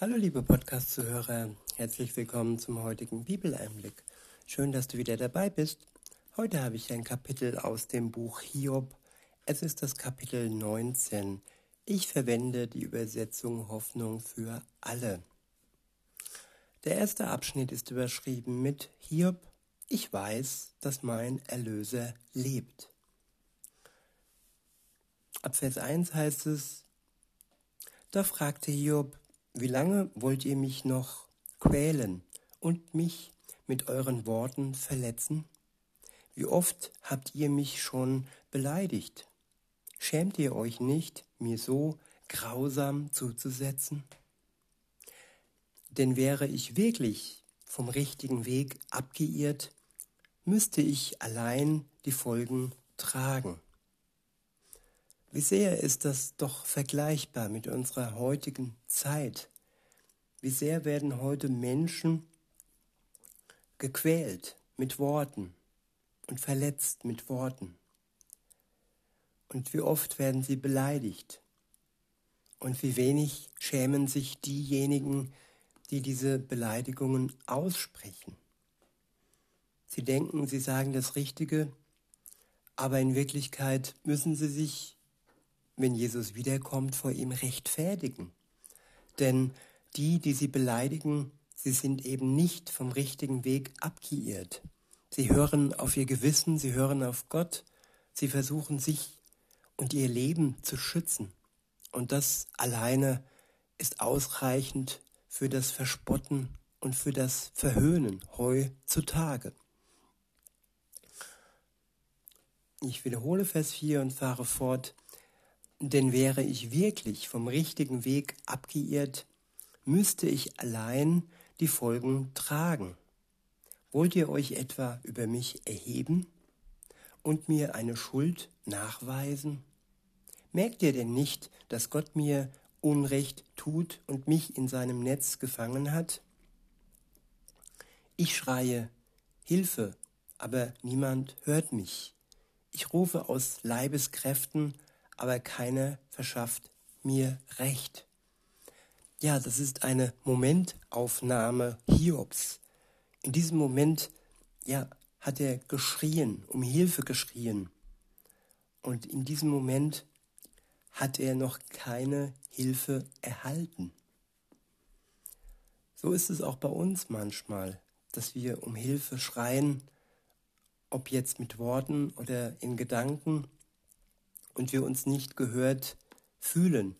Hallo liebe Podcast-Zuhörer, herzlich willkommen zum heutigen Bibeleinblick. Schön, dass du wieder dabei bist. Heute habe ich ein Kapitel aus dem Buch Hiob. Es ist das Kapitel 19. Ich verwende die Übersetzung Hoffnung für alle. Der erste Abschnitt ist überschrieben mit Hiob, ich weiß, dass mein Erlöser lebt. Ab Vers 1 heißt es, da fragte Hiob, wie lange wollt ihr mich noch quälen und mich mit euren Worten verletzen? Wie oft habt ihr mich schon beleidigt? Schämt ihr euch nicht, mir so grausam zuzusetzen? Denn wäre ich wirklich vom richtigen Weg abgeirrt, müsste ich allein die Folgen tragen. Wie sehr ist das doch vergleichbar mit unserer heutigen Zeit? Wie sehr werden heute Menschen gequält mit Worten und verletzt mit Worten? Und wie oft werden sie beleidigt? Und wie wenig schämen sich diejenigen, die diese Beleidigungen aussprechen? Sie denken, sie sagen das Richtige, aber in Wirklichkeit müssen sie sich wenn Jesus wiederkommt, vor ihm rechtfertigen. Denn die, die sie beleidigen, sie sind eben nicht vom richtigen Weg abgeirrt. Sie hören auf ihr Gewissen, sie hören auf Gott, sie versuchen sich und ihr Leben zu schützen. Und das alleine ist ausreichend für das Verspotten und für das Verhöhnen heutzutage. Ich wiederhole Vers 4 und fahre fort. Denn wäre ich wirklich vom richtigen Weg abgeirrt, müsste ich allein die Folgen tragen. Wollt ihr euch etwa über mich erheben und mir eine Schuld nachweisen? Merkt ihr denn nicht, dass Gott mir Unrecht tut und mich in seinem Netz gefangen hat? Ich schreie Hilfe, aber niemand hört mich. Ich rufe aus Leibeskräften, aber keiner verschafft mir Recht. Ja, das ist eine Momentaufnahme Hiobs. In diesem Moment, ja, hat er geschrien, um Hilfe geschrien. Und in diesem Moment hat er noch keine Hilfe erhalten. So ist es auch bei uns manchmal, dass wir um Hilfe schreien, ob jetzt mit Worten oder in Gedanken und wir uns nicht gehört fühlen.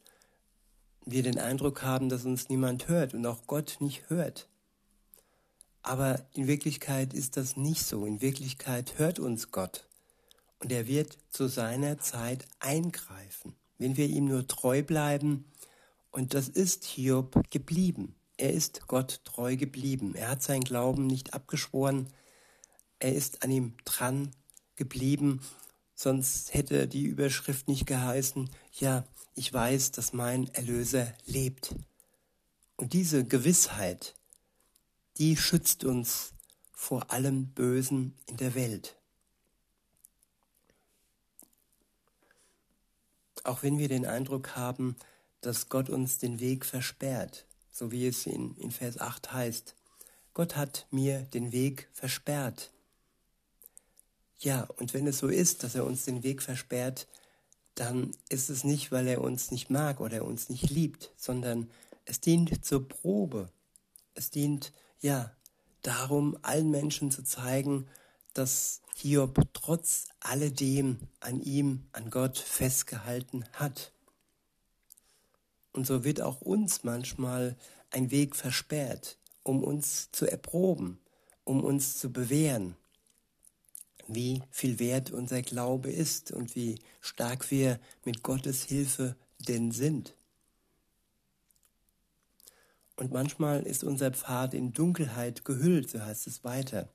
Wir den Eindruck haben, dass uns niemand hört und auch Gott nicht hört. Aber in Wirklichkeit ist das nicht so. In Wirklichkeit hört uns Gott. Und er wird zu seiner Zeit eingreifen, wenn wir ihm nur treu bleiben. Und das ist Hiob geblieben. Er ist Gott treu geblieben. Er hat sein Glauben nicht abgeschworen. Er ist an ihm dran geblieben Sonst hätte die Überschrift nicht geheißen, ja, ich weiß, dass mein Erlöser lebt. Und diese Gewissheit, die schützt uns vor allem Bösen in der Welt. Auch wenn wir den Eindruck haben, dass Gott uns den Weg versperrt, so wie es in, in Vers 8 heißt, Gott hat mir den Weg versperrt. Ja, und wenn es so ist, dass er uns den Weg versperrt, dann ist es nicht, weil er uns nicht mag oder uns nicht liebt, sondern es dient zur Probe. Es dient, ja, darum, allen Menschen zu zeigen, dass Hiob trotz alledem an ihm, an Gott festgehalten hat. Und so wird auch uns manchmal ein Weg versperrt, um uns zu erproben, um uns zu bewähren wie viel wert unser Glaube ist und wie stark wir mit Gottes Hilfe denn sind. Und manchmal ist unser Pfad in Dunkelheit gehüllt, so heißt es weiter.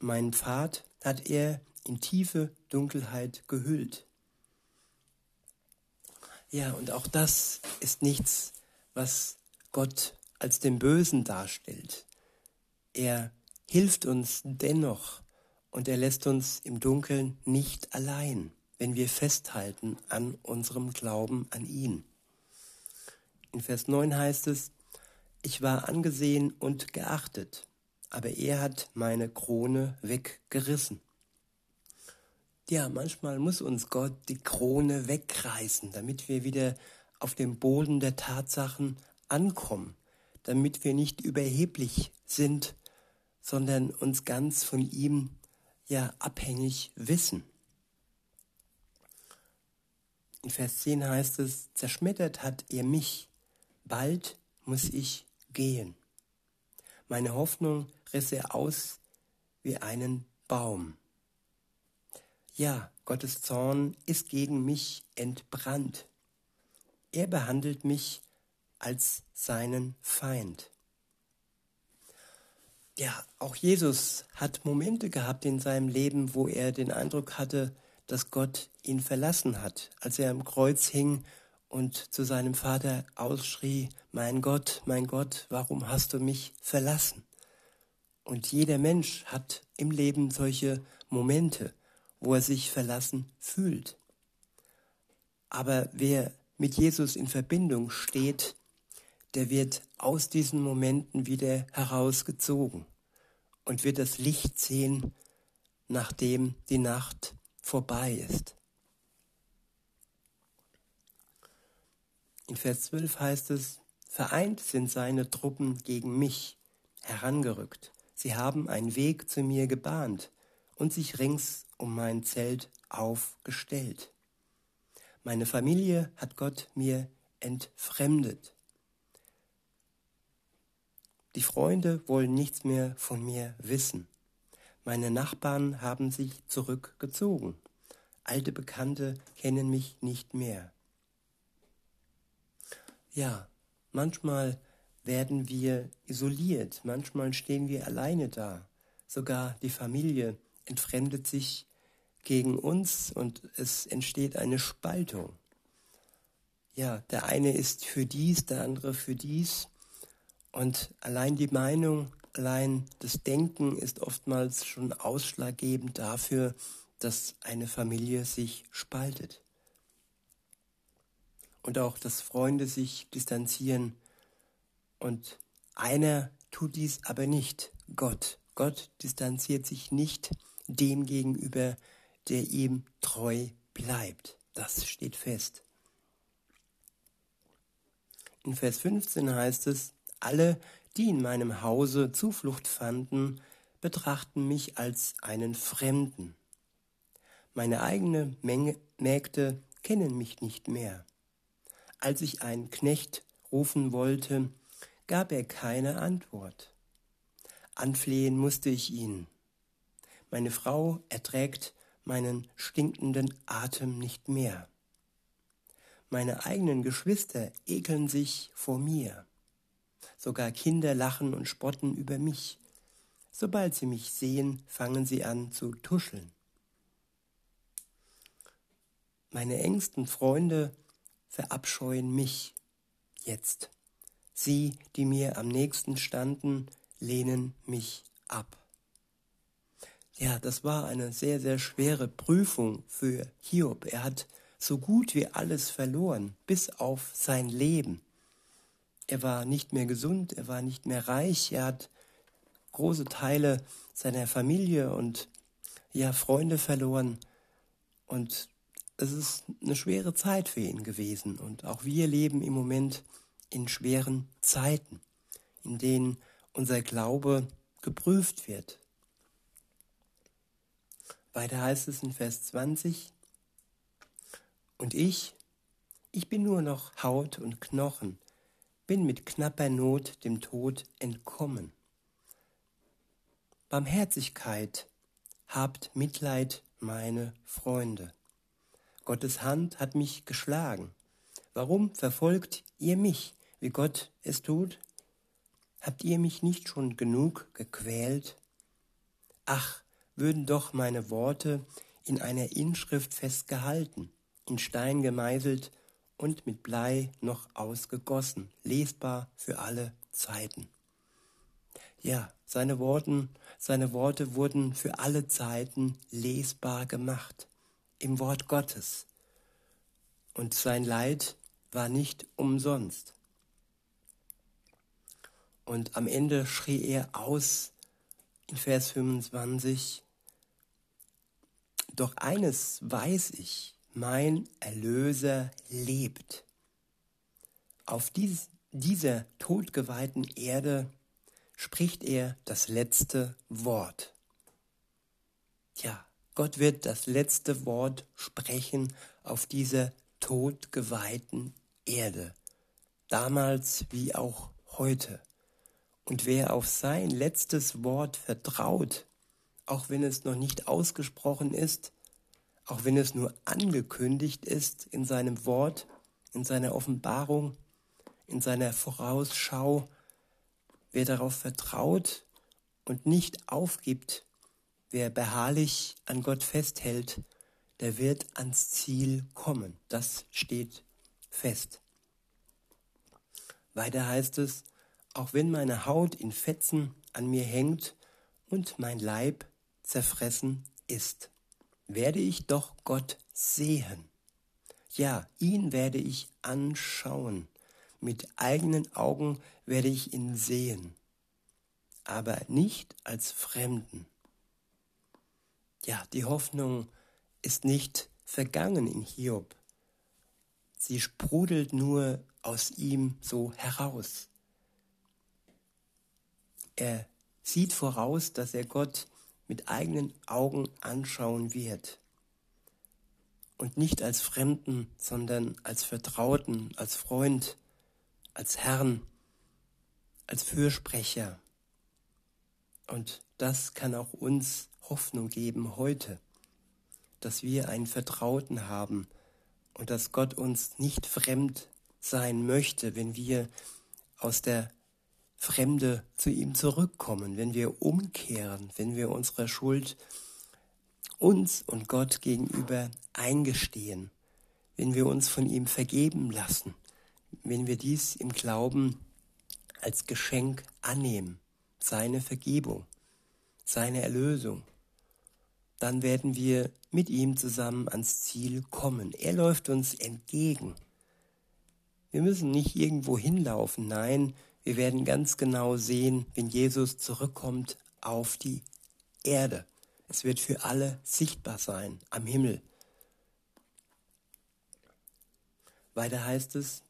Mein Pfad hat er in tiefe Dunkelheit gehüllt. Ja, und auch das ist nichts, was Gott als den Bösen darstellt. Er hilft uns dennoch, und er lässt uns im Dunkeln nicht allein, wenn wir festhalten an unserem Glauben an ihn. In Vers 9 heißt es, Ich war angesehen und geachtet, aber er hat meine Krone weggerissen. Ja, manchmal muss uns Gott die Krone wegreißen, damit wir wieder auf dem Boden der Tatsachen ankommen, damit wir nicht überheblich sind, sondern uns ganz von ihm ja abhängig wissen. In Vers 10 heißt es, zerschmettert hat er mich, bald muss ich gehen. Meine Hoffnung riss er aus wie einen Baum. Ja, Gottes Zorn ist gegen mich entbrannt. Er behandelt mich als seinen Feind. Ja, auch Jesus hat Momente gehabt in seinem Leben, wo er den Eindruck hatte, dass Gott ihn verlassen hat, als er am Kreuz hing und zu seinem Vater ausschrie, mein Gott, mein Gott, warum hast du mich verlassen? Und jeder Mensch hat im Leben solche Momente, wo er sich verlassen fühlt. Aber wer mit Jesus in Verbindung steht, der wird aus diesen Momenten wieder herausgezogen und wird das Licht sehen, nachdem die Nacht vorbei ist. In Vers 12 heißt es, Vereint sind seine Truppen gegen mich herangerückt. Sie haben einen Weg zu mir gebahnt und sich rings um mein Zelt aufgestellt. Meine Familie hat Gott mir entfremdet. Die Freunde wollen nichts mehr von mir wissen. Meine Nachbarn haben sich zurückgezogen. Alte Bekannte kennen mich nicht mehr. Ja, manchmal werden wir isoliert, manchmal stehen wir alleine da. Sogar die Familie entfremdet sich gegen uns und es entsteht eine Spaltung. Ja, der eine ist für dies, der andere für dies. Und allein die Meinung allein das Denken ist oftmals schon ausschlaggebend dafür, dass eine Familie sich spaltet. Und auch, dass Freunde sich distanzieren. Und einer tut dies aber nicht, Gott. Gott distanziert sich nicht dem gegenüber, der ihm treu bleibt. Das steht fest. In Vers 15 heißt es, alle, die in meinem Hause Zuflucht fanden, betrachten mich als einen Fremden. Meine eigene Menge Mägde kennen mich nicht mehr. Als ich einen Knecht rufen wollte, gab er keine Antwort. Anflehen musste ich ihn. Meine Frau erträgt meinen stinkenden Atem nicht mehr. Meine eigenen Geschwister ekeln sich vor mir. Sogar Kinder lachen und spotten über mich. Sobald sie mich sehen, fangen sie an zu tuscheln. Meine engsten Freunde verabscheuen mich jetzt. Sie, die mir am nächsten standen, lehnen mich ab. Ja, das war eine sehr, sehr schwere Prüfung für Hiob. Er hat so gut wie alles verloren, bis auf sein Leben. Er war nicht mehr gesund, er war nicht mehr reich, er hat große Teile seiner Familie und ja, Freunde verloren. Und es ist eine schwere Zeit für ihn gewesen. Und auch wir leben im Moment in schweren Zeiten, in denen unser Glaube geprüft wird. Weiter heißt es in Vers 20, und ich, ich bin nur noch Haut und Knochen, bin mit knapper Not dem Tod entkommen. Barmherzigkeit, habt Mitleid, meine Freunde. Gottes Hand hat mich geschlagen. Warum verfolgt ihr mich, wie Gott es tut? Habt ihr mich nicht schon genug gequält? Ach, würden doch meine Worte in einer Inschrift festgehalten, in Stein gemeißelt und mit Blei noch ausgegossen, lesbar für alle Zeiten. Ja, seine, Worten, seine Worte wurden für alle Zeiten lesbar gemacht, im Wort Gottes. Und sein Leid war nicht umsonst. Und am Ende schrie er aus in Vers 25, Doch eines weiß ich, mein Erlöser lebt. Auf dies, dieser todgeweihten Erde spricht er das letzte Wort. Ja, Gott wird das letzte Wort sprechen auf dieser todgeweihten Erde, damals wie auch heute. Und wer auf sein letztes Wort vertraut, auch wenn es noch nicht ausgesprochen ist, auch wenn es nur angekündigt ist in seinem Wort, in seiner Offenbarung, in seiner Vorausschau, wer darauf vertraut und nicht aufgibt, wer beharrlich an Gott festhält, der wird ans Ziel kommen. Das steht fest. Weiter heißt es, auch wenn meine Haut in Fetzen an mir hängt und mein Leib zerfressen ist, werde ich doch Gott sehen. Ja, ihn werde ich anschauen. Mit eigenen Augen werde ich ihn sehen, aber nicht als Fremden. Ja, die Hoffnung ist nicht vergangen in Hiob. Sie sprudelt nur aus ihm so heraus. Er sieht voraus, dass er Gott mit eigenen Augen anschauen wird. Und nicht als Fremden, sondern als Vertrauten, als Freund, als Herrn, als Fürsprecher. Und das kann auch uns Hoffnung geben heute dass wir einen Vertrauten haben und dass Gott uns nicht fremd sein möchte, wenn wir aus der Fremde zu ihm zurückkommen, wenn wir umkehren, wenn wir unsere Schuld uns und Gott gegenüber eingestehen, wenn wir uns von ihm vergeben lassen, wenn wir dies im Glauben als Geschenk annehmen, seine Vergebung, seine Erlösung dann werden wir mit ihm zusammen ans Ziel kommen. Er läuft uns entgegen. Wir müssen nicht irgendwo hinlaufen, nein, wir werden ganz genau sehen, wenn Jesus zurückkommt auf die Erde. Es wird für alle sichtbar sein am Himmel. Weiter heißt es,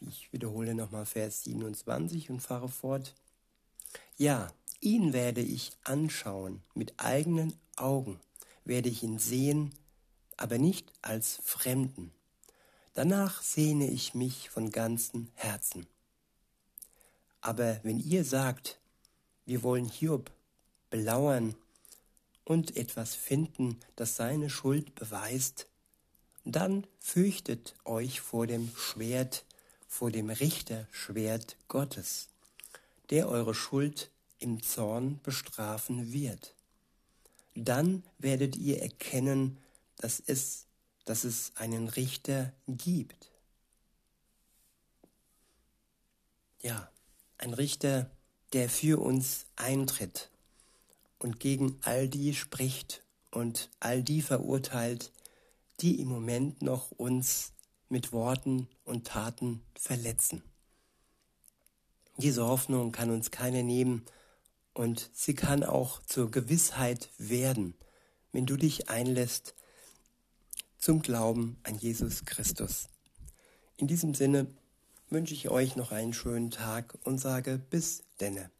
ich wiederhole nochmal Vers 27 und fahre fort. Ja, Ihn werde ich anschauen mit eigenen Augen, werde ich ihn sehen, aber nicht als Fremden. Danach sehne ich mich von ganzem Herzen. Aber wenn ihr sagt, wir wollen Hiob belauern und etwas finden, das seine Schuld beweist, dann fürchtet euch vor dem Schwert, vor dem Richterschwert Gottes, der eure Schuld im Zorn bestrafen wird. Dann werdet ihr erkennen, dass es, dass es einen Richter gibt. Ja, ein Richter, der für uns eintritt und gegen all die spricht und all die verurteilt, die im Moment noch uns mit Worten und Taten verletzen. Diese Hoffnung kann uns keine nehmen, und sie kann auch zur Gewissheit werden, wenn du dich einlässt zum Glauben an Jesus Christus. In diesem Sinne wünsche ich euch noch einen schönen Tag und sage bis denne.